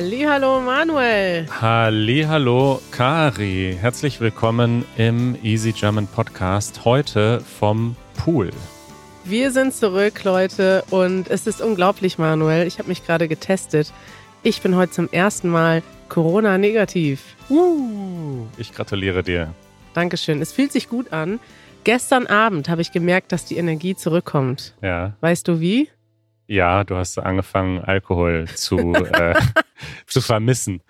Hallo Manuel. Hallo Kari. Herzlich willkommen im Easy German Podcast. Heute vom Pool. Wir sind zurück, Leute, und es ist unglaublich, Manuel. Ich habe mich gerade getestet. Ich bin heute zum ersten Mal Corona-negativ. Uh, ich gratuliere dir. Dankeschön. Es fühlt sich gut an. Gestern Abend habe ich gemerkt, dass die Energie zurückkommt. Ja. Weißt du wie? Ja, du hast angefangen, Alkohol zu, äh, zu vermissen.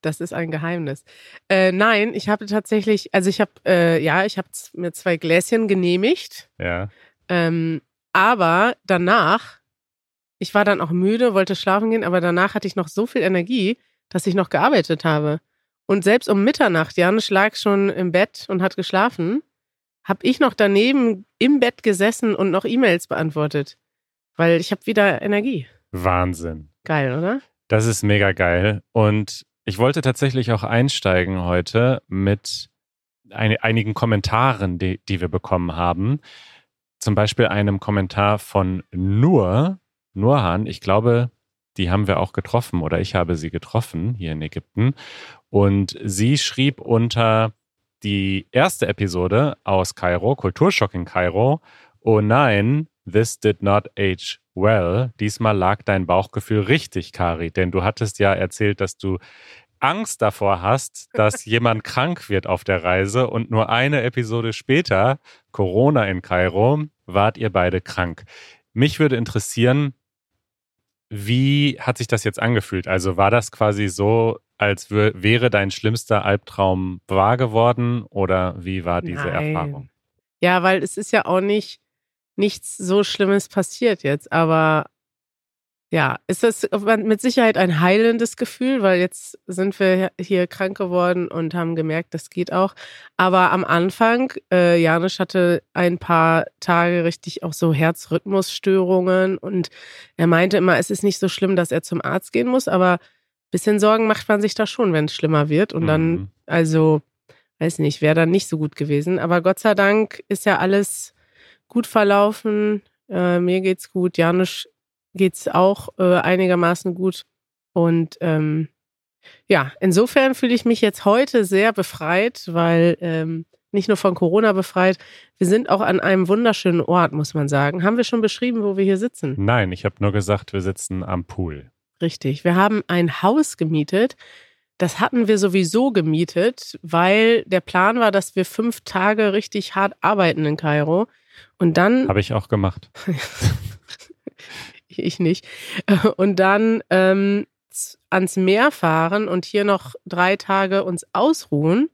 Das ist ein Geheimnis. Äh, nein, ich habe tatsächlich, also ich habe, äh, ja, ich habe mir zwei Gläschen genehmigt. Ja. Ähm, aber danach, ich war dann auch müde, wollte schlafen gehen, aber danach hatte ich noch so viel Energie, dass ich noch gearbeitet habe. Und selbst um Mitternacht, Janusz lag schon im Bett und hat geschlafen, habe ich noch daneben im Bett gesessen und noch E-Mails beantwortet. Weil ich habe wieder Energie. Wahnsinn. Geil, oder? Das ist mega geil. Und ich wollte tatsächlich auch einsteigen heute mit ein, einigen Kommentaren, die, die wir bekommen haben. Zum Beispiel einem Kommentar von Nur, Nurhan. Ich glaube, die haben wir auch getroffen oder ich habe sie getroffen hier in Ägypten. Und sie schrieb unter die erste Episode aus Kairo, Kulturschock in Kairo. Oh nein, This did not age well. Diesmal lag dein Bauchgefühl richtig, Kari, denn du hattest ja erzählt, dass du Angst davor hast, dass jemand krank wird auf der Reise und nur eine Episode später, Corona in Kairo, wart ihr beide krank. Mich würde interessieren, wie hat sich das jetzt angefühlt? Also war das quasi so, als wäre dein schlimmster Albtraum wahr geworden oder wie war diese Nein. Erfahrung? Ja, weil es ist ja auch nicht nichts so Schlimmes passiert jetzt, aber ja, ist das mit Sicherheit ein heilendes Gefühl, weil jetzt sind wir hier krank geworden und haben gemerkt, das geht auch. Aber am Anfang, äh, Janusz hatte ein paar Tage richtig auch so Herzrhythmusstörungen und er meinte immer, es ist nicht so schlimm, dass er zum Arzt gehen muss, aber ein bisschen Sorgen macht man sich da schon, wenn es schlimmer wird. Und dann, Mhm. also, weiß nicht, wäre dann nicht so gut gewesen. Aber Gott sei Dank ist ja alles gut verlaufen. Äh, mir geht's gut. Janusz geht's auch äh, einigermaßen gut. Und ähm, ja, insofern fühle ich mich jetzt heute sehr befreit, weil ähm, nicht nur von Corona befreit, wir sind auch an einem wunderschönen Ort, muss man sagen. Haben wir schon beschrieben, wo wir hier sitzen? Nein, ich habe nur gesagt, wir sitzen am Pool. Richtig. Wir haben ein Haus gemietet. Das hatten wir sowieso gemietet, weil der Plan war, dass wir fünf Tage richtig hart arbeiten in Kairo. Und dann Habe ich auch gemacht. ich nicht. Und dann ähm, ans Meer fahren und hier noch drei Tage uns ausruhen.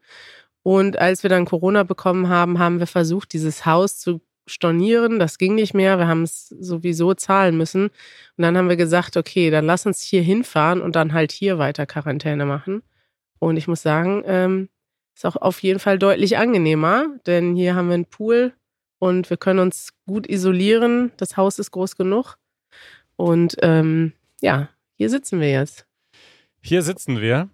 Und als wir dann Corona bekommen haben, haben wir versucht, dieses Haus zu stornieren. Das ging nicht mehr. Wir haben es sowieso zahlen müssen. Und dann haben wir gesagt, okay, dann lass uns hier hinfahren und dann halt hier weiter Quarantäne machen. Und ich muss sagen, ähm, ist auch auf jeden Fall deutlich angenehmer, denn hier haben wir einen Pool und wir können uns gut isolieren. Das Haus ist groß genug. Und ähm, ja, hier sitzen wir jetzt. Hier sitzen wir.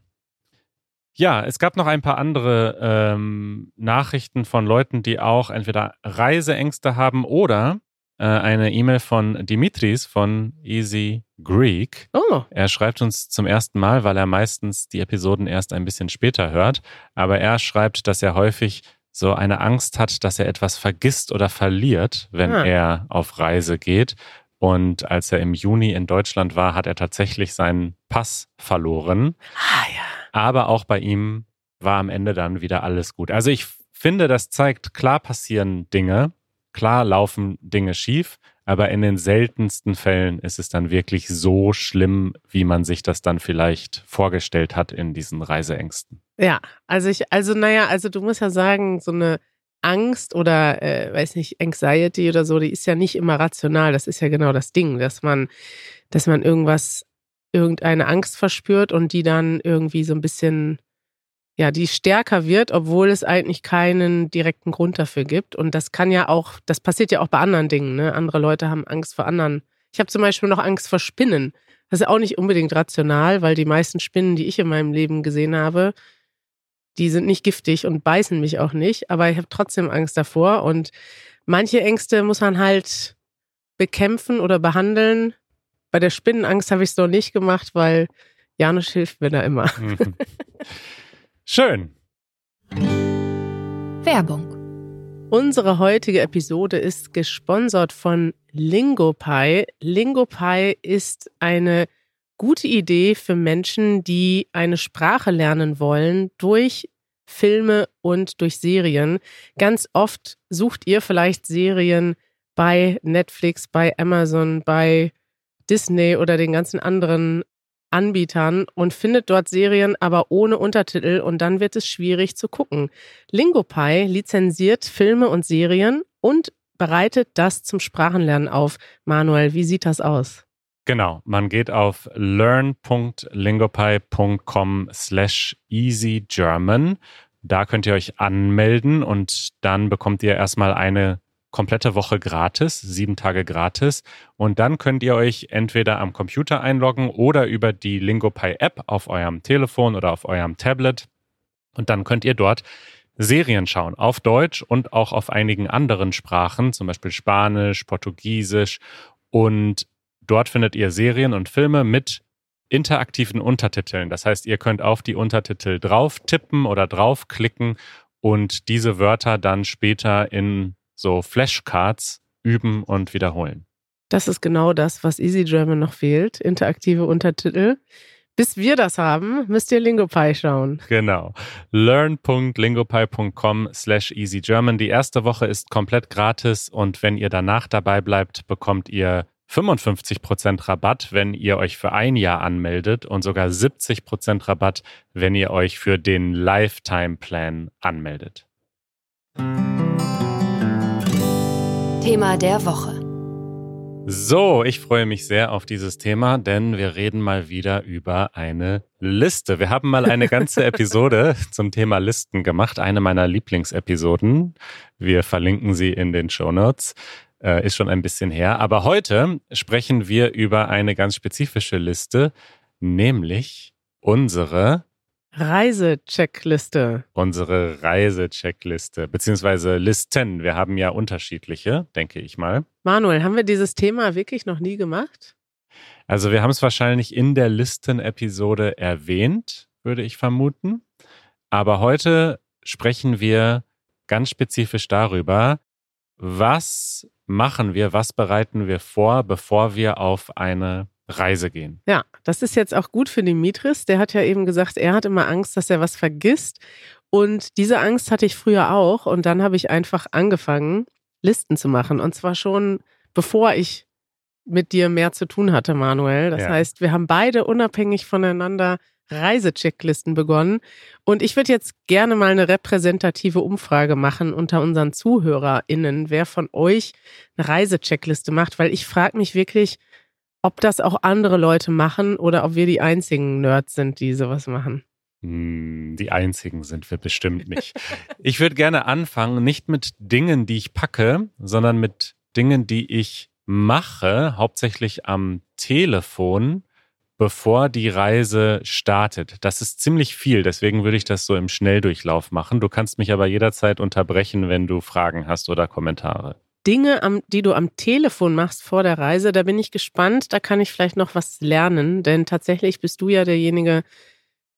Ja, es gab noch ein paar andere ähm, Nachrichten von Leuten, die auch entweder Reiseängste haben oder äh, eine E-Mail von Dimitris von Easy Greek. Oh, Er schreibt uns zum ersten Mal, weil er meistens die Episoden erst ein bisschen später hört. Aber er schreibt, dass er häufig so eine Angst hat, dass er etwas vergisst oder verliert, wenn Ah. er auf Reise geht. Und als er im Juni in Deutschland war, hat er tatsächlich seinen Pass verloren. ah ja. Aber auch bei ihm war am Ende dann wieder alles gut. Also ich finde, das zeigt, klar passieren Dinge, klar laufen Dinge schief, aber in den seltensten Fällen ist es dann wirklich so schlimm, wie man sich das dann vielleicht vorgestellt hat in diesen Reiseängsten. Ja, also ich, also naja, also du musst ja sagen, so eine Angst oder, äh, weiß nicht, Anxiety oder so, die ist ja nicht immer rational. Das ist ja genau das Ding, dass man, dass man irgendwas, irgendeine Angst verspürt und die dann irgendwie so ein bisschen, ja, die stärker wird, obwohl es eigentlich keinen direkten Grund dafür gibt. Und das kann ja auch, das passiert ja auch bei anderen Dingen, ne? Andere Leute haben Angst vor anderen. Ich habe zum Beispiel noch Angst vor Spinnen. Das ist auch nicht unbedingt rational, weil die meisten Spinnen, die ich in meinem Leben gesehen habe, die sind nicht giftig und beißen mich auch nicht, aber ich habe trotzdem Angst davor. Und manche Ängste muss man halt bekämpfen oder behandeln. Bei der Spinnenangst habe ich es noch nicht gemacht, weil Janusz hilft mir da immer. Schön. Werbung. Unsere heutige Episode ist gesponsert von LingoPie. LingoPie ist eine gute Idee für Menschen, die eine Sprache lernen wollen durch Filme und durch Serien. Ganz oft sucht ihr vielleicht Serien bei Netflix, bei Amazon, bei Disney oder den ganzen anderen Anbietern und findet dort Serien aber ohne Untertitel und dann wird es schwierig zu gucken. LingoPie lizenziert Filme und Serien und bereitet das zum Sprachenlernen auf. Manuel, wie sieht das aus? Genau, man geht auf learn.lingopie.com slash easygerman. Da könnt ihr euch anmelden und dann bekommt ihr erstmal eine komplette Woche gratis, sieben Tage gratis. Und dann könnt ihr euch entweder am Computer einloggen oder über die LingoPie App auf eurem Telefon oder auf eurem Tablet. Und dann könnt ihr dort Serien schauen, auf Deutsch und auch auf einigen anderen Sprachen, zum Beispiel Spanisch, Portugiesisch. Und dort findet ihr Serien und Filme mit interaktiven Untertiteln. Das heißt, ihr könnt auf die Untertitel drauf tippen oder draufklicken und diese Wörter dann später in so Flashcards üben und wiederholen. Das ist genau das, was Easy German noch fehlt, interaktive Untertitel. Bis wir das haben, müsst ihr LingoPie schauen. Genau. learn.lingopie.com slash easygerman. Die erste Woche ist komplett gratis und wenn ihr danach dabei bleibt, bekommt ihr 55% Rabatt, wenn ihr euch für ein Jahr anmeldet und sogar 70% Rabatt, wenn ihr euch für den Lifetime Plan anmeldet. Thema der Woche. So, ich freue mich sehr auf dieses Thema, denn wir reden mal wieder über eine Liste. Wir haben mal eine ganze Episode zum Thema Listen gemacht, eine meiner Lieblingsepisoden. Wir verlinken sie in den Show Notes. Äh, ist schon ein bisschen her. Aber heute sprechen wir über eine ganz spezifische Liste, nämlich unsere Reisecheckliste. Unsere Reisecheckliste, beziehungsweise Listen. Wir haben ja unterschiedliche, denke ich mal. Manuel, haben wir dieses Thema wirklich noch nie gemacht? Also wir haben es wahrscheinlich in der Listen-Episode erwähnt, würde ich vermuten. Aber heute sprechen wir ganz spezifisch darüber, was machen wir, was bereiten wir vor, bevor wir auf eine Reise gehen. Ja, das ist jetzt auch gut für Dimitris. Der hat ja eben gesagt, er hat immer Angst, dass er was vergisst. Und diese Angst hatte ich früher auch. Und dann habe ich einfach angefangen, Listen zu machen. Und zwar schon bevor ich mit dir mehr zu tun hatte, Manuel. Das ja. heißt, wir haben beide unabhängig voneinander Reisechecklisten begonnen. Und ich würde jetzt gerne mal eine repräsentative Umfrage machen unter unseren ZuhörerInnen, wer von euch eine Reisecheckliste macht, weil ich frage mich wirklich, ob das auch andere Leute machen oder ob wir die einzigen Nerds sind, die sowas machen. Hm, die einzigen sind wir bestimmt nicht. ich würde gerne anfangen, nicht mit Dingen, die ich packe, sondern mit Dingen, die ich mache, hauptsächlich am Telefon, bevor die Reise startet. Das ist ziemlich viel, deswegen würde ich das so im Schnelldurchlauf machen. Du kannst mich aber jederzeit unterbrechen, wenn du Fragen hast oder Kommentare. Dinge, am, die du am Telefon machst vor der Reise, da bin ich gespannt. Da kann ich vielleicht noch was lernen, denn tatsächlich bist du ja derjenige,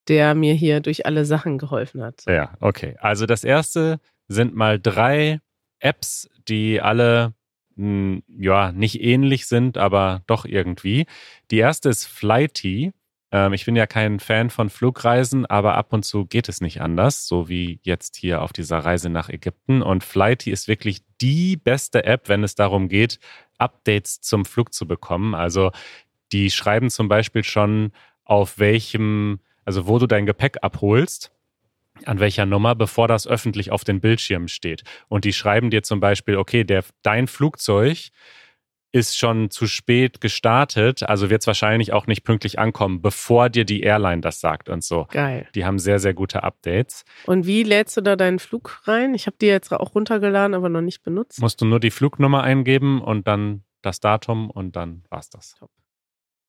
der mir hier durch alle Sachen geholfen hat. Ja, okay. Also das erste sind mal drei Apps, die alle mh, hm, ja nicht ähnlich sind, aber doch irgendwie. Die erste ist Flighty. Ähm, ich bin ja kein Fan von Flugreisen, aber ab und zu geht es nicht anders, so wie jetzt hier auf dieser Reise nach Ägypten. Und Flighty ist wirklich die beste App, wenn es darum geht, Updates zum Flug zu bekommen. Also die schreiben zum Beispiel schon, auf welchem, also wo du dein Gepäck abholst an welcher Nummer, bevor das öffentlich auf den Bildschirmen steht. Und die schreiben dir zum Beispiel, okay, der, dein Flugzeug ist schon zu spät gestartet, also wird es wahrscheinlich auch nicht pünktlich ankommen, bevor dir die Airline das sagt und so. Geil. Die haben sehr, sehr gute Updates. Und wie lädst du da deinen Flug rein? Ich habe die jetzt auch runtergeladen, aber noch nicht benutzt. Musst du nur die Flugnummer eingeben und dann das Datum und dann war's das. Top.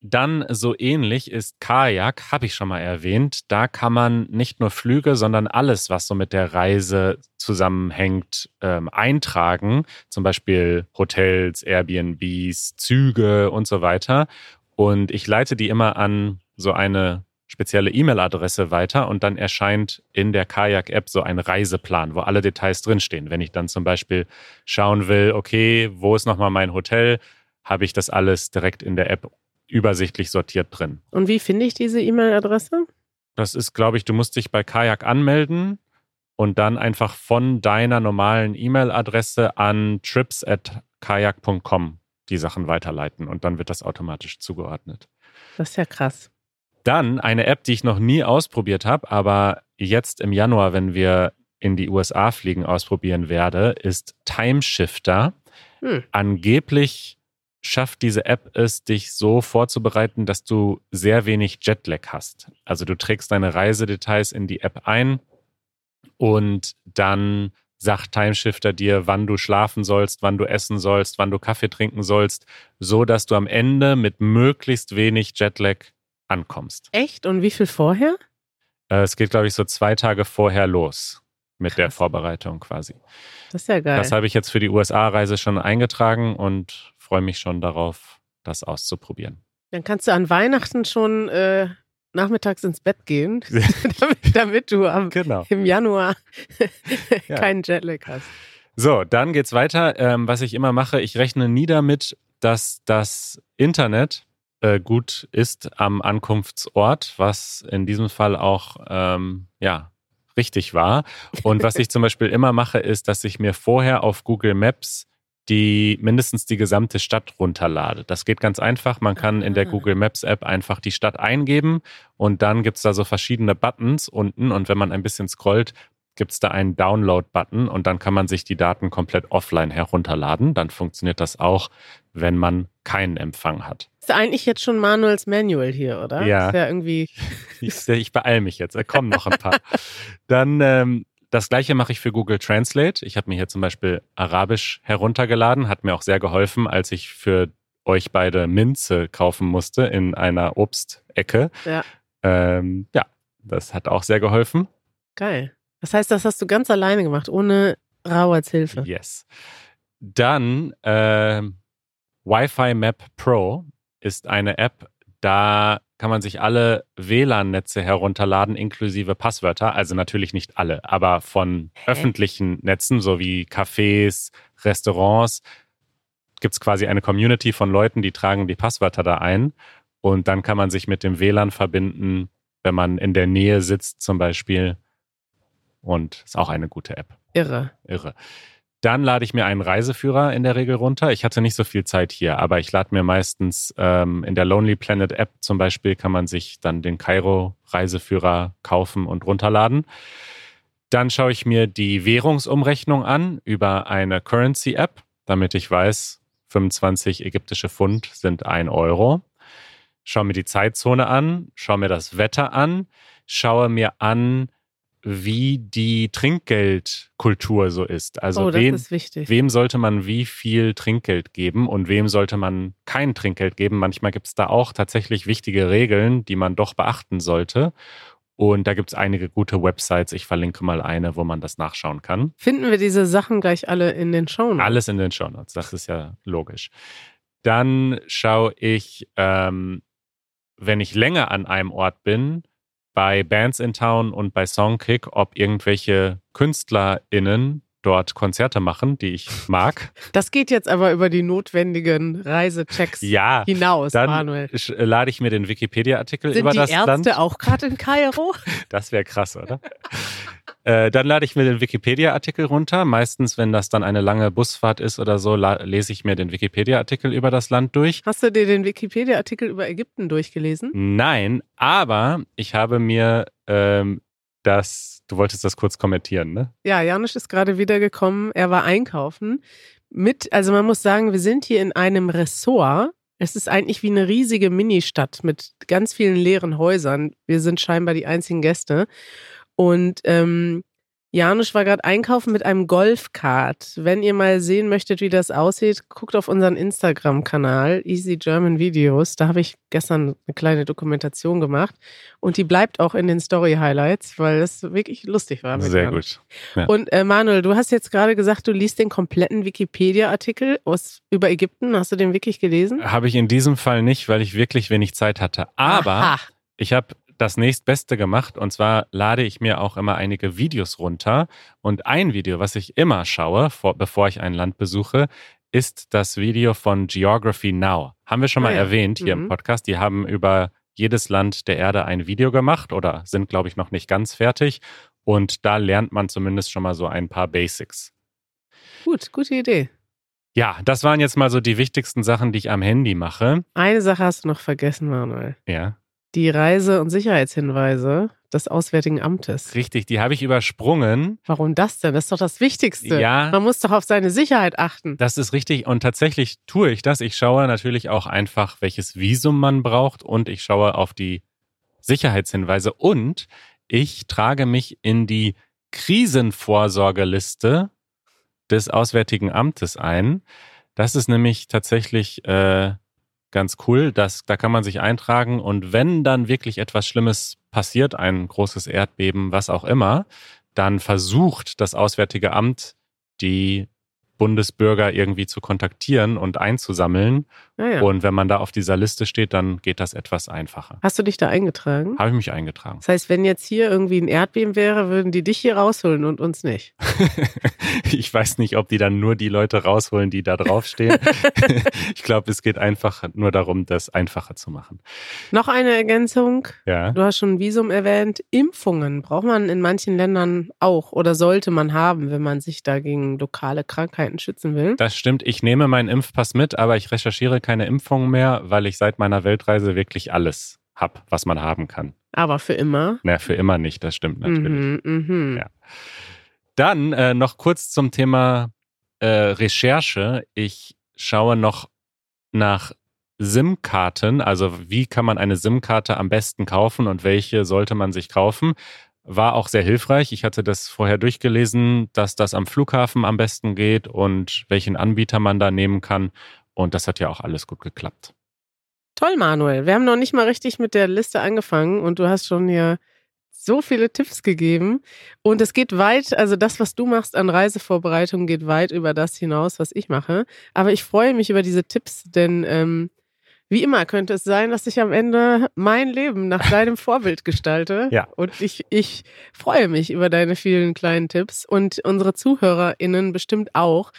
Dann so ähnlich ist Kajak, habe ich schon mal erwähnt. Da kann man nicht nur Flüge, sondern alles, was so mit der Reise zusammenhängt, ähm, eintragen. Zum Beispiel Hotels, Airbnbs, Züge und so weiter. Und ich leite die immer an so eine spezielle E-Mail-Adresse weiter und dann erscheint in der Kajak-App so ein Reiseplan, wo alle Details drinstehen. Wenn ich dann zum Beispiel schauen will, okay, wo ist nochmal mein Hotel, habe ich das alles direkt in der App übersichtlich sortiert drin. Und wie finde ich diese E-Mail-Adresse? Das ist, glaube ich, du musst dich bei Kajak anmelden und dann einfach von deiner normalen E-Mail-Adresse an trips.kajak.com die Sachen weiterleiten und dann wird das automatisch zugeordnet. Das ist ja krass. Dann eine App, die ich noch nie ausprobiert habe, aber jetzt im Januar, wenn wir in die USA fliegen, ausprobieren werde, ist Timeshifter. Hm. Angeblich schafft diese App es, dich so vorzubereiten, dass du sehr wenig Jetlag hast. Also du trägst deine Reisedetails in die App ein und dann sagt Timeshifter dir, wann du schlafen sollst, wann du essen sollst, wann du Kaffee trinken sollst, so dass du am Ende mit möglichst wenig Jetlag ankommst. Echt? Und wie viel vorher? Äh, es geht, glaube ich, so zwei Tage vorher los mit Krass. der Vorbereitung quasi. Das ist ja geil. Das habe ich jetzt für die USA-Reise schon eingetragen und freue mich schon darauf, das auszuprobieren. Dann kannst du an Weihnachten schon äh, nachmittags ins Bett gehen, damit, damit, du am, genau. im Januar keinen Jetlag hast. So, dann geht's weiter. Ähm, was ich immer mache, ich rechne nie damit, dass das Internet äh, gut ist am Ankunftsort, was in diesem Fall auch ähm, ja richtig war. Und was ich zum Beispiel immer mache, ist, dass ich mir vorher auf Google Maps die mindestens die gesamte Stadt runterlade. Das geht ganz einfach. Man kann in der ah. Google Maps App einfach die Stadt eingeben und dann gibt es da so verschiedene Buttons unten und wenn man ein bisschen scrollt, gibt es da einen Download-Button und dann kann man sich die Daten komplett offline herunterladen. Dann funktioniert das auch, wenn man keinen Empfang hat. Ist eigentlich jetzt schon Manuels Manual hier, oder? Ja. Ist ja irgendwie. ich, ich beeile mich jetzt. Da kommen noch ein paar. dann ähm, das gleiche mache ich für Google Translate. Ich habe mir hier zum Beispiel Arabisch heruntergeladen, hat mir auch sehr geholfen, als ich für euch beide Minze kaufen musste in einer Obstecke. Ja. Ähm, ja, das hat auch sehr geholfen. Geil. Das heißt, das hast du ganz alleine gemacht, ohne Rauerts Hilfe. Yes. Dann äh, Wi-Fi Map Pro ist eine App, da kann man sich alle WLAN-Netze herunterladen, inklusive Passwörter. Also natürlich nicht alle, aber von Hä? öffentlichen Netzen, so wie Cafés, Restaurants, gibt es quasi eine Community von Leuten, die tragen die Passwörter da ein. Und dann kann man sich mit dem WLAN verbinden, wenn man in der Nähe sitzt zum Beispiel. Und ist auch eine gute App. Irre. Irre. Dann lade ich mir einen Reiseführer in der Regel runter. Ich hatte nicht so viel Zeit hier, aber ich lade mir meistens ähm, in der Lonely Planet App zum Beispiel kann man sich dann den Kairo Reiseführer kaufen und runterladen. Dann schaue ich mir die Währungsumrechnung an über eine Currency App, damit ich weiß, 25 ägyptische Pfund sind ein Euro. Schaue mir die Zeitzone an, schaue mir das Wetter an, schaue mir an, wie die Trinkgeldkultur so ist. Also oh, wen, ist wem sollte man wie viel Trinkgeld geben und wem sollte man kein Trinkgeld geben. Manchmal gibt es da auch tatsächlich wichtige Regeln, die man doch beachten sollte. Und da gibt es einige gute Websites. Ich verlinke mal eine, wo man das nachschauen kann. Finden wir diese Sachen gleich alle in den Shownotes? Alles in den Shownotes, das ist ja logisch. Dann schaue ich, ähm, wenn ich länger an einem Ort bin, bei Bands in Town und bei Songkick, ob irgendwelche KünstlerInnen dort Konzerte machen, die ich mag. Das geht jetzt aber über die notwendigen Reisechecks ja, hinaus, dann Manuel. lade ich mir den Wikipedia-Artikel über das Sind die Ärzte Land. auch gerade in Kairo? Das wäre krass, oder? Äh, dann lade ich mir den Wikipedia-Artikel runter. Meistens, wenn das dann eine lange Busfahrt ist oder so, lese ich mir den Wikipedia-Artikel über das Land durch. Hast du dir den Wikipedia-Artikel über Ägypten durchgelesen? Nein, aber ich habe mir ähm, das, du wolltest das kurz kommentieren, ne? Ja, Janusz ist gerade wiedergekommen. Er war einkaufen mit, also man muss sagen, wir sind hier in einem Ressort. Es ist eigentlich wie eine riesige Ministadt mit ganz vielen leeren Häusern. Wir sind scheinbar die einzigen Gäste. Und ähm, Janusz war gerade einkaufen mit einem Golfkart. Wenn ihr mal sehen möchtet, wie das aussieht, guckt auf unseren Instagram-Kanal Easy German Videos. Da habe ich gestern eine kleine Dokumentation gemacht und die bleibt auch in den Story Highlights, weil das wirklich lustig war. Sehr Janusz. gut. Ja. Und äh, Manuel, du hast jetzt gerade gesagt, du liest den kompletten Wikipedia-Artikel über Ägypten. Hast du den wirklich gelesen? Habe ich in diesem Fall nicht, weil ich wirklich wenig Zeit hatte. Aber Aha. ich habe das nächstbeste gemacht. Und zwar lade ich mir auch immer einige Videos runter. Und ein Video, was ich immer schaue, vor, bevor ich ein Land besuche, ist das Video von Geography Now. Haben wir schon mal Ah ja. erwähnt hier Mhm. im Podcast. Die haben über jedes Land der Erde ein Video gemacht oder sind, glaube ich, noch nicht ganz fertig. Und da lernt man zumindest schon mal so ein paar Basics. Gut, gute Idee. Ja, das waren jetzt mal so die wichtigsten Sachen, die ich am Handy mache. Eine Sache hast du noch vergessen, Manuel. Ja, Die Reise- und Sicherheitshinweise des Auswärtigen Amtes. richtig. Die habe ich übersprungen. Warum das denn? Das ist doch das Wichtigste. Ja. Man muss doch auf seine Sicherheit achten. Das ist richtig und tatsächlich tue ich das. Ich schaue natürlich auch einfach, welches Visum man braucht und ich schaue auf die Sicherheitshinweise und ich trage mich in die Krisenvorsorgeliste des Auswärtigen Amtes ein. Das ist nämlich tatsächlich äh, ganz cool. Das, da kann man sich eintragen und wenn dann wirklich etwas Schlimmes passiert, ein großes Erdbeben, was auch immer, dann versucht das Auswärtige Amt die Bundesbürger irgendwie zu kontaktieren und einzusammeln. Naja. Und wenn man da auf dieser Liste steht, dann geht das etwas einfacher. Hast du dich da eingetragen? Habe ich mich eingetragen. Das heißt, wenn jetzt hier irgendwie ein Erdbeben wäre, würden die dich hier rausholen und uns nicht. ich weiß nicht, ob die dann nur die Leute rausholen, die da draufstehen. ich glaube, es geht einfach nur darum, das einfacher zu machen. Noch eine Ergänzung. Ja. Du hast schon ein Visum erwähnt. Impfungen braucht man in manchen Ländern auch oder sollte man haben, wenn man sich da gegen lokale Krankheiten schützen will. Das stimmt. Ich nehme meinen Impfpass mit, aber ich recherchiere keine Impfungen mehr, weil ich seit meiner Weltreise wirklich alles habe, was man haben kann. Aber für immer. Na, für immer nicht, das stimmt natürlich. Mhm, mhm. Ja. Dann äh, noch kurz zum Thema äh, Recherche. Ich schaue noch nach SIM-Karten, also wie kann man eine SIM-Karte am besten kaufen und welche sollte man sich kaufen. War auch sehr hilfreich. Ich hatte das vorher durchgelesen, dass das am Flughafen am besten geht und welchen Anbieter man da nehmen kann. Und das hat ja auch alles gut geklappt. Toll, Manuel. Wir haben noch nicht mal richtig mit der Liste angefangen und du hast schon hier so viele Tipps gegeben. Und es geht weit, also das, was du machst an Reisevorbereitung, geht weit über das hinaus, was ich mache. Aber ich freue mich über diese Tipps, denn ähm, wie immer könnte es sein, dass ich am Ende mein Leben nach deinem Vorbild gestalte. Ja. Und ich, ich freue mich über deine vielen kleinen Tipps und unsere ZuhörerInnen bestimmt auch.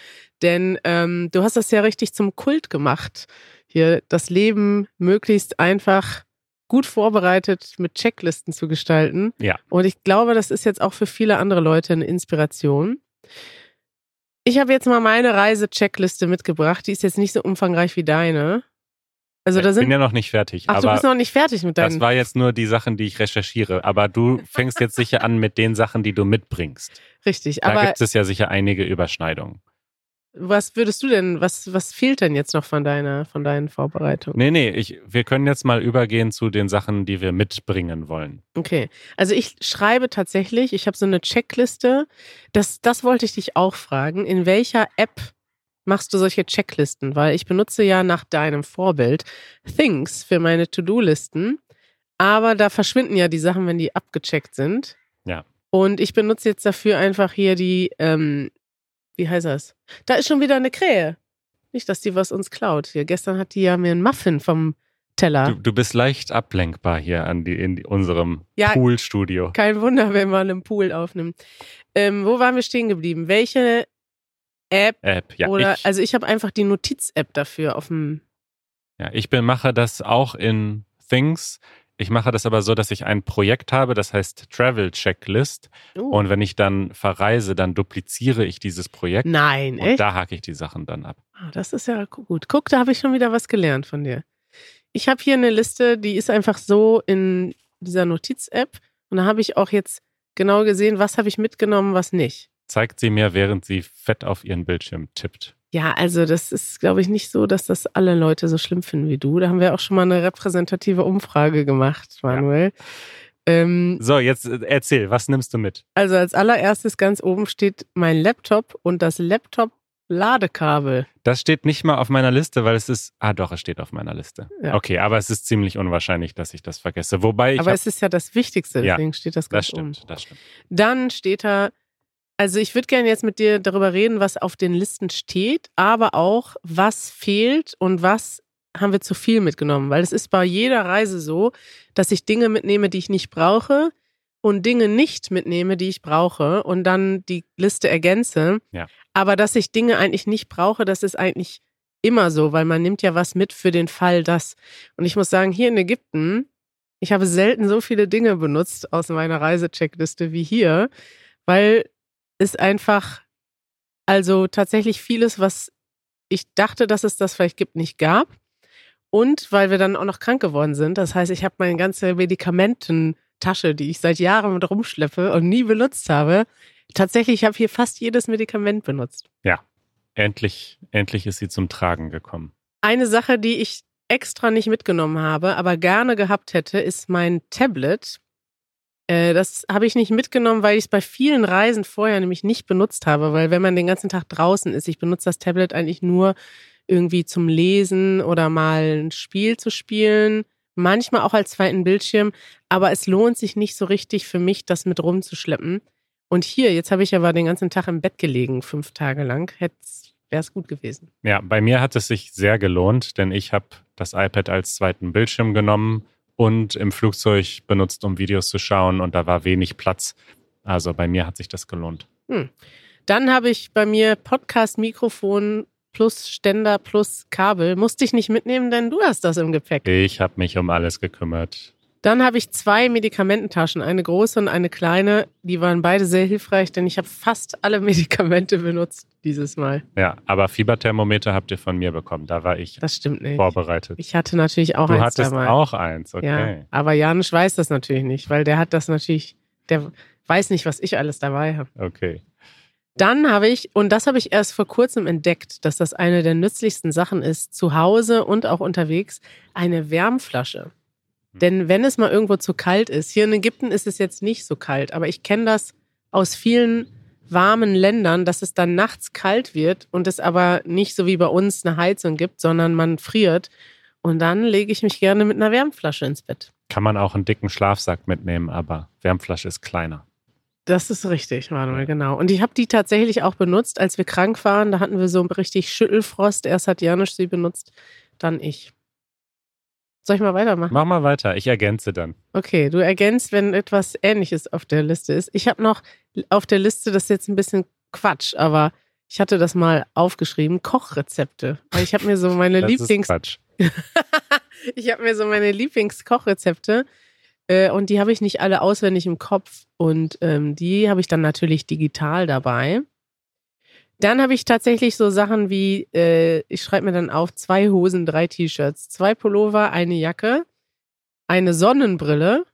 Denn ähm, du hast das ja richtig zum Kult gemacht hier das Leben möglichst einfach gut vorbereitet mit Checklisten zu gestalten. Ja. Und ich glaube, das ist jetzt auch für viele andere Leute eine Inspiration. Ich habe jetzt mal meine Reise-Checkliste mitgebracht. Die ist jetzt nicht so umfangreich wie deine. Also da ich bin sind. ja noch nicht fertig, Ach, du bist noch nicht fertig mit das deinen. war jetzt nur die Sachen, die ich recherchiere. Aber du fängst jetzt sicher an mit den Sachen, die du mitbringst. Richtig. Da Aber gibt es ja sicher einige Überschneidungen. Was würdest du denn, was, was fehlt denn jetzt noch von deiner, von deinen Vorbereitungen? Nee, nee, ich, wir können jetzt mal übergehen zu den Sachen, die wir mitbringen wollen. Okay, also ich schreibe tatsächlich, ich habe so eine Checkliste. Das, das wollte ich dich auch fragen. In welcher App machst du solche Checklisten? Weil ich benutze ja nach deinem Vorbild Things für meine To-Do-Listen. Aber da verschwinden ja die Sachen, wenn die abgecheckt sind. Ja. Und ich benutze jetzt dafür einfach hier die, ähm, wie heißt das? Da ist schon wieder eine Krähe. Nicht, dass die was uns klaut. Hier, gestern hat die ja mir einen Muffin vom Teller. Du, du bist leicht ablenkbar hier an die, in die, unserem Ja. Poolstudio. Kein Wunder, wenn man im Pool aufnimmt. Ähm, wo waren wir stehen geblieben? Welche App App. Ja, oder ich, also ich habe einfach die Notiz-App dafür auf dem. ja, ich bin, mache das auch in Things. Ich mache das aber so, dass ich ein Projekt habe, das heißt Travel Checklist. Oh. Und wenn ich dann verreise, dann dupliziere ich dieses Projekt. Nein, Und echt? da hake ich die Sachen dann ab. Ah, das ist ja gut. Guck, da habe ich schon wieder was gelernt von dir. Ich habe hier eine Liste, die ist einfach so in dieser Notiz-App und da habe ich auch jetzt genau gesehen, was habe ich mitgenommen, was nicht. Zeigt sie mir, während sie fett auf ihren Bildschirm tippt. Ja, also das ist, glaube ich, nicht so, dass das alle Leute so schlimm finden wie du. Da haben wir auch schon mal eine repräsentative Umfrage gemacht, Manuel. Ähm, So, jetzt äh, erzähl, was nimmst du mit? also als allererstes ganz oben steht mein Laptop und das Laptop-Ladekabel. Das steht nicht mal auf meiner Liste, weil es ist. Ah, doch, es steht auf meiner Liste. Ja. Okay, aber es ist ziemlich unwahrscheinlich, dass ich das vergesse. Wobei ich. Aber es ist ja das Wichtigste, Ja, deswegen steht das das ganz oben. stimmt, das stimmt. Dann steht da, also ich würde gerne jetzt mit dir darüber reden, was auf den Listen steht, aber auch, was fehlt und was haben wir zu viel mitgenommen, weil es ist bei jeder Reise so, dass ich Dinge mitnehme, die ich nicht brauche und Dinge nicht mitnehme, die ich brauche und dann die Liste ergänze. Ja. Aber dass ich Dinge eigentlich nicht brauche, das ist eigentlich immer so, weil man nimmt ja was mit für den Fall, dass. Und ich muss sagen, hier in Ägypten, ich habe selten so viele Dinge benutzt aus meiner Reisecheckliste wie hier, weil es einfach, also tatsächlich vieles, was ich dachte, dass es das vielleicht gibt, nicht gab. Und weil wir dann auch noch krank geworden sind. Das heißt, ich habe meine ganze Medikamententasche, die ich seit Jahren mit rumschleppe und nie benutzt habe. Tatsächlich, ich habe hier fast jedes Medikament benutzt. Ja, endlich, endlich ist sie zum Tragen gekommen. Eine Sache, die ich extra nicht mitgenommen habe, aber gerne gehabt hätte, ist mein Tablet. Äh, das habe ich nicht mitgenommen, weil ich es bei vielen Reisen vorher nämlich nicht benutzt habe, weil wenn man den ganzen Tag draußen ist, ich benutze das Tablet eigentlich nur irgendwie zum Lesen oder mal ein Spiel zu spielen, manchmal auch als zweiten Bildschirm, aber es lohnt sich nicht so richtig für mich, das mit rumzuschleppen. Und hier, jetzt habe ich aber den ganzen Tag im Bett gelegen, fünf Tage lang, wäre es gut gewesen. Ja, bei mir hat es sich sehr gelohnt, denn ich habe das iPad als zweiten Bildschirm genommen und im Flugzeug benutzt, um Videos zu schauen und da war wenig Platz. Also bei mir hat sich das gelohnt. Hm. Dann habe ich bei mir Podcast-Mikrofon plus Ständer plus Kabel. Musste ich nicht mitnehmen, denn du hast das im Gepäck. Ich habe mich um alles gekümmert. Dann habe ich zwei Medikamententaschen, eine große und eine kleine. Die waren beide sehr hilfreich, denn ich habe fast alle Medikamente benutzt dieses Mal. Ja, aber Fieberthermometer habt ihr von mir bekommen. Da war ich Das stimmt nicht. vorbereitet. Ich hatte natürlich auch du eins hattest dabei. auch eins, okay. Ja, aber Janusz weiß das natürlich nicht, weil der hat das natürlich, der weiß nicht, was ich alles dabei habe. Okay. Dann habe ich, und das habe ich erst vor kurzem entdeckt, dass das eine der nützlichsten Sachen ist, zu Hause und auch unterwegs, eine Wärmflasche. Denn wenn es mal irgendwo zu kalt ist, hier in Ägypten ist es jetzt nicht so kalt, aber ich kenne das aus vielen warmen Ländern, dass es dann nachts kalt wird und es aber nicht so wie bei uns eine Heizung gibt, sondern man friert. Und dann lege ich mich gerne mit einer Wärmflasche ins Bett. Kann man auch einen dicken Schlafsack mitnehmen, aber Wärmflasche ist kleiner. Das ist richtig, Manuel, genau. Und ich habe die tatsächlich auch benutzt, als wir krank waren. Da hatten wir so richtig Schüttelfrost. Erst hat Janusz sie benutzt, dann ich. Soll ich mal weitermachen? Mach mal weiter, ich ergänze dann. Okay, du ergänzt, wenn etwas Ähnliches auf der Liste ist. Ich habe noch auf der Liste, das ist jetzt ein bisschen Quatsch, aber ich hatte das mal aufgeschrieben, Kochrezepte. Weil ich habe mir so meine Das ist Lieblings... Quatsch. ich habe mir so meine Lieblingskochrezepte äh, und die habe ich nicht alle auswendig im Kopf und ähm, die habe ich dann natürlich digital dabei. Dann habe ich tatsächlich so Sachen wie, äh, ich schreibe mir dann auf, zwei Hosen, drei T-Shirts, zwei Pullover, eine Jacke, eine Sonnenbrille.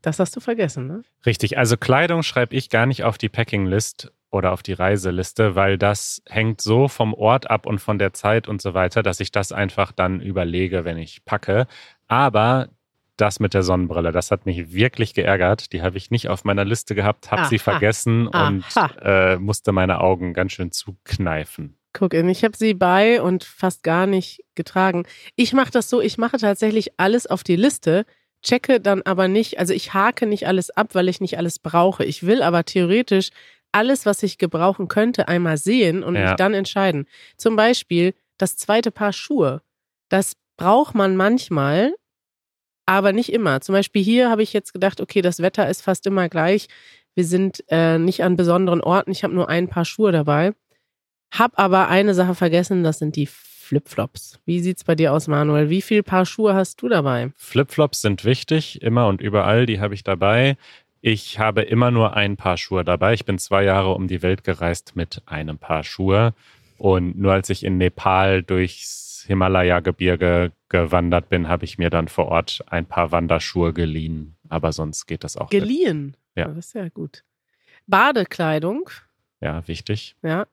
Das hast du vergessen, ne? Richtig, also Kleidung schreibe ich gar nicht auf die Packing-List oder auf die Reiseliste, weil das hängt so vom Ort ab und von der Zeit und so weiter, dass ich das einfach dann überlege, wenn ich packe. Aber das mit der Sonnenbrille, das hat mich wirklich geärgert. Die habe ich nicht auf meiner Liste gehabt, habe sie vergessen und Aha. äh, musste meine Augen ganz schön zukneifen. Guck, ich habe sie bei und fast gar nicht getragen. Ich mache das so, ich mache tatsächlich alles auf die Liste, checke dann aber nicht, also ich hake nicht alles ab, weil ich nicht alles brauche. Ich will aber theoretisch alles, was ich gebrauchen könnte, einmal sehen und Ja. mich dann entscheiden. Zum Beispiel das zweite Paar Schuhe. Das braucht man manchmal, aber nicht immer. Zum Beispiel hier habe ich jetzt gedacht, okay, das Wetter ist fast immer gleich. Wir sind äh, nicht an besonderen Orten. Ich habe nur ein Paar Schuhe dabei. Hab aber eine Sache vergessen, das sind die Flipflops. Wie sieht's bei dir aus, Manuel? Wie viel Paar Schuhe hast du dabei? Flipflops sind wichtig, immer und überall, die habe ich dabei. Ich habe immer nur ein Paar Schuhe dabei. Ich bin zwei Jahre um die Welt gereist mit einem Paar Schuhe. Und nur als ich in Nepal durchs Himalaya-Gebirge gewandert bin, habe ich mir dann vor Ort ein paar Wanderschuhe geliehen. Aber sonst geht das auch. Geliehen. Ja. Das ist ja gut. Badekleidung, Ja, wichtig. ja.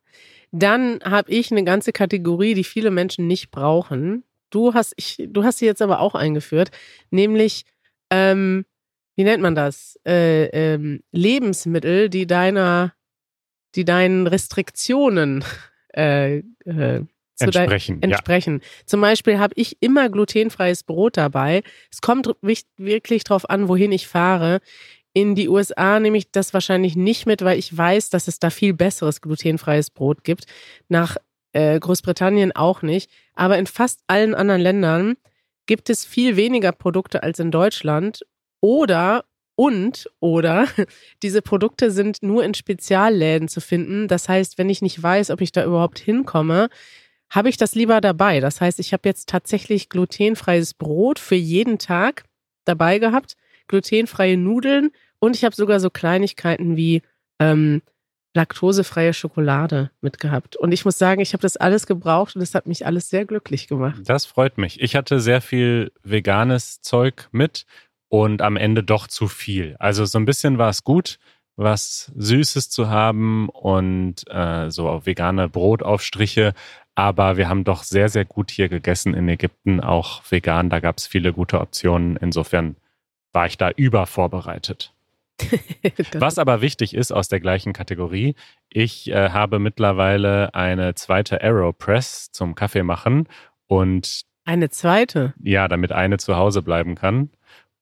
Dann habe ich eine ganze Kategorie, die viele Menschen nicht brauchen. Du hast, ich, du hast sie jetzt aber auch eingeführt, nämlich, ähm, wie nennt man das? Äh, ähm, Lebensmittel, die deiner, die deinen Restriktionen äh, äh, zu dein- Entsprechen. Ja. entsprechen. Zum Beispiel habe ich immer glutenfreies Brot dabei. Es kommt wirklich drauf an, wohin ich fahre. In die USA nehme ich das wahrscheinlich nicht mit, weil ich weiß, dass es da viel besseres glutenfreies Brot gibt. Nach äh, Großbritannien auch nicht. Aber in fast allen anderen Ländern gibt es viel weniger Produkte als in Deutschland. Oder und oder diese Produkte sind nur in Spezialläden zu finden. Das heißt, wenn ich nicht weiß, ob ich da überhaupt hinkomme, habe ich das lieber dabei. Das heißt, ich habe jetzt tatsächlich glutenfreies Brot für jeden Tag dabei gehabt, glutenfreie Nudeln und ich habe sogar so Kleinigkeiten wie ähm, laktosefreie Schokolade mitgehabt. Und ich muss sagen, ich habe das alles gebraucht und es hat mich alles sehr glücklich gemacht. Das freut mich. Ich hatte sehr viel veganes Zeug mit und am Ende doch zu viel. Also so ein bisschen war es gut, was Süßes zu haben und äh, so vegane Brotaufstriche. Aber wir haben doch sehr, sehr gut hier gegessen in Ägypten, auch vegan. Da gab es viele gute Optionen. Insofern war ich da übervorbereitet. Was aber wichtig ist aus der gleichen Kategorie, ich äh, habe mittlerweile eine zweite Aeropress zum Kaffee machen und eine zweite? Ja, damit eine zu Hause bleiben kann.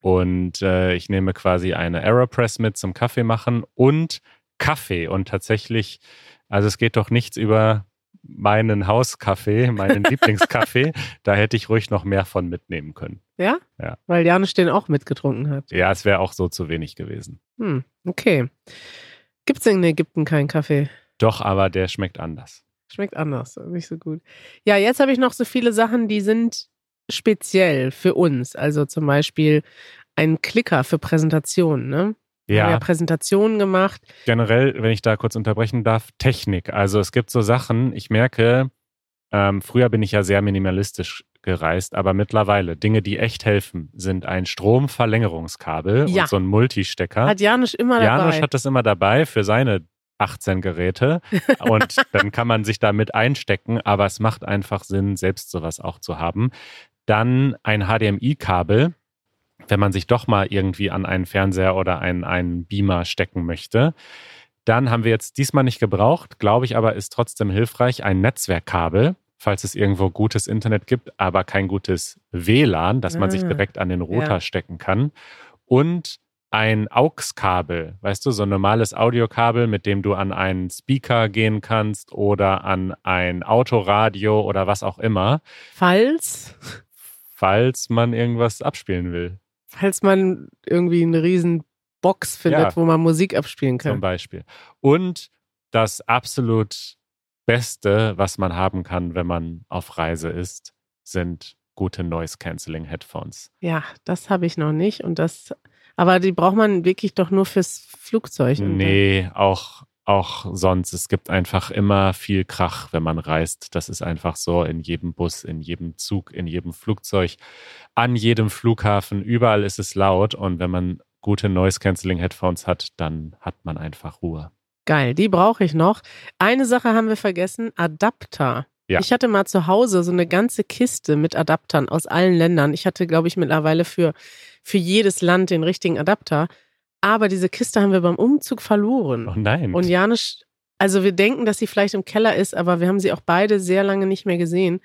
Und äh, ich nehme quasi eine Aeropress mit zum Kaffee machen und Kaffee. Und tatsächlich, also es geht doch nichts über meinen Hauskaffee, meinen Lieblingskaffee. Da hätte ich ruhig noch mehr von mitnehmen können. Ja? Ja. Weil Janusz den auch mitgetrunken hat. Ja, es wäre auch so zu wenig gewesen. Hm, okay. Gibt es in Ägypten keinen Kaffee? Doch, aber der schmeckt anders. Schmeckt anders, nicht so gut. Ja, jetzt habe ich noch so viele Sachen, die sind speziell für uns. Also zum Beispiel ein Klicker für Präsentationen, ne? Wir haben ja Präsentationen gemacht. Generell, wenn ich da kurz unterbrechen darf, Technik. Also es gibt so Sachen, ich merke, ähm, früher bin ich ja sehr minimalistisch gereist, aber mittlerweile Dinge, die echt helfen, sind ein Stromverlängerungskabel ja. und so ein Multistecker. Hat Janusz immer dabei. Janusz hat das immer dabei für seine 18 Geräte und dann kann man sich damit einstecken, aber es macht einfach Sinn, selbst sowas auch zu haben. Dann ein HDMI-Kabel, wenn man sich doch mal irgendwie an einen Fernseher oder einen, einen Beamer stecken möchte. Dann haben wir jetzt diesmal nicht gebraucht, glaube ich aber ist trotzdem hilfreich, ein Netzwerkkabel, falls es irgendwo gutes Internet gibt, aber kein gutes WLAN, dass man sich ah, direkt an den Router ja. stecken kann. Und ein AUX-Kabel, weißt du, so ein normales Audiokabel, mit dem du an einen Speaker gehen kannst oder an ein Autoradio oder was auch immer. Falls? Falls man irgendwas abspielen will. Falls man irgendwie eine riesen Box findet, ja, wo man Musik abspielen kann. Zum Beispiel. Und das absolut Beste, was man haben kann, wenn man auf Reise ist, sind gute Noise-Canceling-Headphones. Ja, das habe ich noch nicht. Und das, aber die braucht man wirklich doch nur fürs Flugzeug. Nee, auch, auch sonst. Es gibt einfach immer viel Krach, wenn man reist. Das ist einfach so in jedem Bus, in jedem Zug, in jedem Flugzeug, an jedem Flughafen. Überall ist es laut. Und wenn man gute Noise-Canceling-Headphones hat, dann hat man einfach Ruhe. Geil, die brauche ich noch. Eine Sache haben wir vergessen, Adapter. Ja. Ich hatte mal zu Hause so eine ganze Kiste mit Adaptern aus allen Ländern. Ich hatte, glaube ich, mittlerweile für, für jedes Land den richtigen Adapter. Aber diese Kiste haben wir beim Umzug verloren. Oh nein. Und Janisch, also wir denken, dass sie vielleicht im Keller ist, aber wir haben sie auch beide sehr lange nicht mehr gesehen.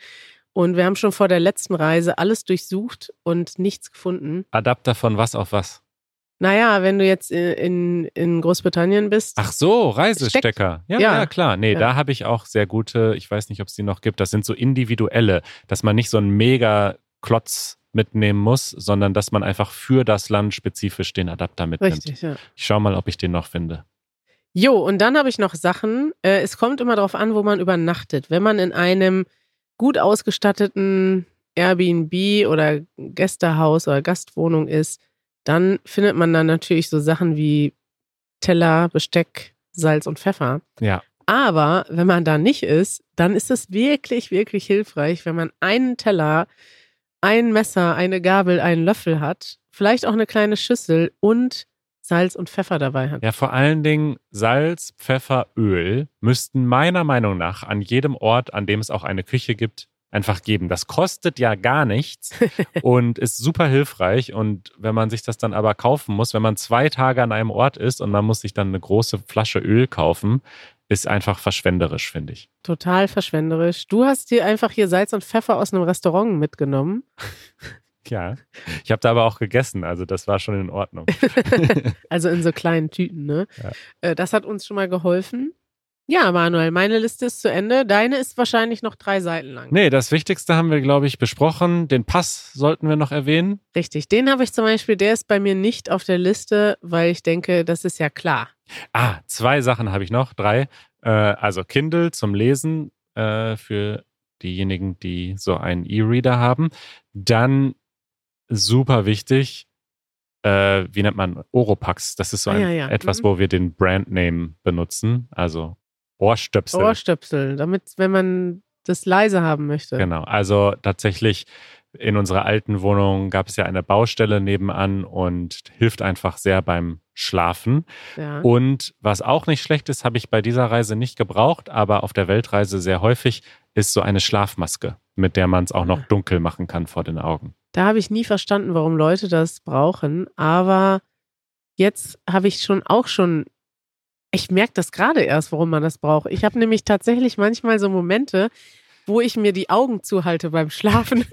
Und wir haben schon vor der letzten Reise alles durchsucht und nichts gefunden. Adapter von was auf was? Naja, wenn du jetzt in, in Großbritannien bist. Ach so, Reisestecker. Ja, ja, ja, klar. Nee, ja. da habe ich auch sehr gute, ich weiß nicht, ob es die noch gibt. Das sind so individuelle, dass man nicht so einen mega Klotz mitnehmen muss, sondern dass man einfach für das Land spezifisch den Adapter mitnimmt. Richtig, ja. Ich schau mal, ob ich den noch finde. Jo, und dann habe ich noch Sachen. Äh, es kommt immer darauf an, wo man übernachtet. Wenn man in einem gut ausgestatteten Airbnb oder Gästehaus oder Gastwohnung ist, dann findet man dann natürlich so Sachen wie Teller, Besteck, Salz und Pfeffer. Ja. Aber wenn man da nicht ist, dann ist es wirklich, wirklich hilfreich, wenn man einen Teller, ein Messer, eine Gabel, einen Löffel hat, vielleicht auch eine kleine Schüssel und Salz und Pfeffer dabei hat. Ja, vor allen Dingen Salz, Pfeffer, Öl müssten meiner Meinung nach an jedem Ort, an dem es auch eine Küche gibt, einfach geben. Das kostet ja gar nichts und ist super hilfreich. Und wenn man sich das dann aber kaufen muss, wenn man zwei Tage an einem Ort ist und man muss sich dann eine große Flasche Öl kaufen, ist einfach verschwenderisch, finde ich. Total verschwenderisch. Du hast dir einfach hier Salz und Pfeffer aus einem Restaurant mitgenommen. Ja, ich habe da aber auch gegessen, also das war schon in Ordnung. also in so kleinen Tüten, ne? Ja. Äh, das hat uns schon mal geholfen. Ja, Manuel, meine Liste ist zu Ende. Deine ist wahrscheinlich noch drei Seiten lang. Nee, das Wichtigste haben wir, glaube ich, besprochen. Den Pass sollten wir noch erwähnen. Richtig, den habe ich zum Beispiel, der ist bei mir nicht auf der Liste, weil ich denke, das ist ja klar. Ah, zwei Sachen habe ich noch, drei. Äh, also Kindle zum Lesen äh, für diejenigen, die so einen E-Reader haben. Dann super wichtig, äh, wie nennt man Oropax? Das ist so Ah, ein, ja, ja. etwas, Mhm. wo wir den Brandname benutzen, also Ohrstöpsel. Ohrstöpsel, damit, wenn man das leise haben möchte. Genau, also tatsächlich in unserer alten Wohnung gab es ja eine Baustelle nebenan und hilft einfach sehr beim Schlafen. Ja. Und was auch nicht schlecht ist, habe ich bei dieser Reise nicht gebraucht, aber auf der Weltreise sehr häufig, ist so eine Schlafmaske, mit der man es auch noch Ah. dunkel machen kann vor den Augen. Da habe ich nie verstanden, warum Leute das brauchen, aber jetzt habe ich schon auch schon, ich merke das gerade erst, warum man das braucht. Ich habe nämlich tatsächlich manchmal so Momente, wo ich mir die Augen zuhalte beim Schlafen.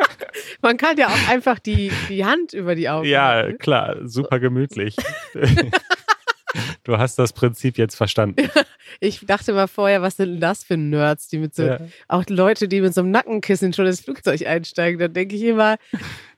man kann ja auch einfach die, die Hand über die Augen Ja, halten. klar, super gemütlich. du hast das Prinzip jetzt verstanden. Ich dachte mal vorher, was sind denn das für Nerds, die mit so, Ja. auch Leute, die mit so einem Nackenkissen schon ins Flugzeug einsteigen. Da denke ich immer,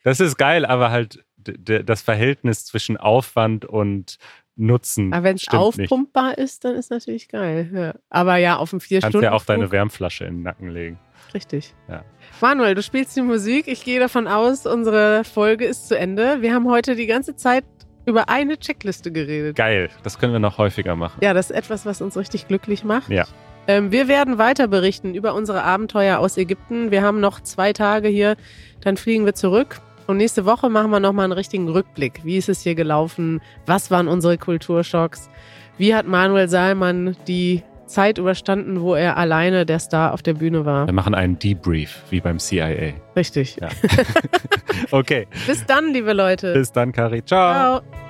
Das ist geil, aber halt das Verhältnis zwischen Aufwand und Nutzen aber wenn es stimmt nicht. aufpumpbar ist, dann ist natürlich geil. Ja. Aber ja, auf dem vier Kannst Stunden ja auch deine Wärmflasche in den Nacken legen. Richtig. Ja. Manuel, du spielst die Musik. Ich gehe davon aus, unsere Folge ist zu Ende. Wir haben heute die ganze Zeit über eine Checkliste geredet. Geil, das können wir noch häufiger machen. Ja, das ist etwas, was uns richtig glücklich macht. Ja. Ähm, wir werden weiter berichten über unsere Abenteuer aus Ägypten. Wir haben noch zwei Tage hier, dann fliegen wir zurück. Und nächste Woche machen wir nochmal einen richtigen Rückblick. Wie ist es hier gelaufen? Was waren unsere Kulturschocks? Wie hat Manuel Salman die Zeit überstanden, wo er alleine der Star auf der Bühne war? Wir machen einen Debrief, wie beim CIA. Richtig. Ja. Okay, Bis dann, liebe Leute. bis dann, Kari. Ciao. Ciao.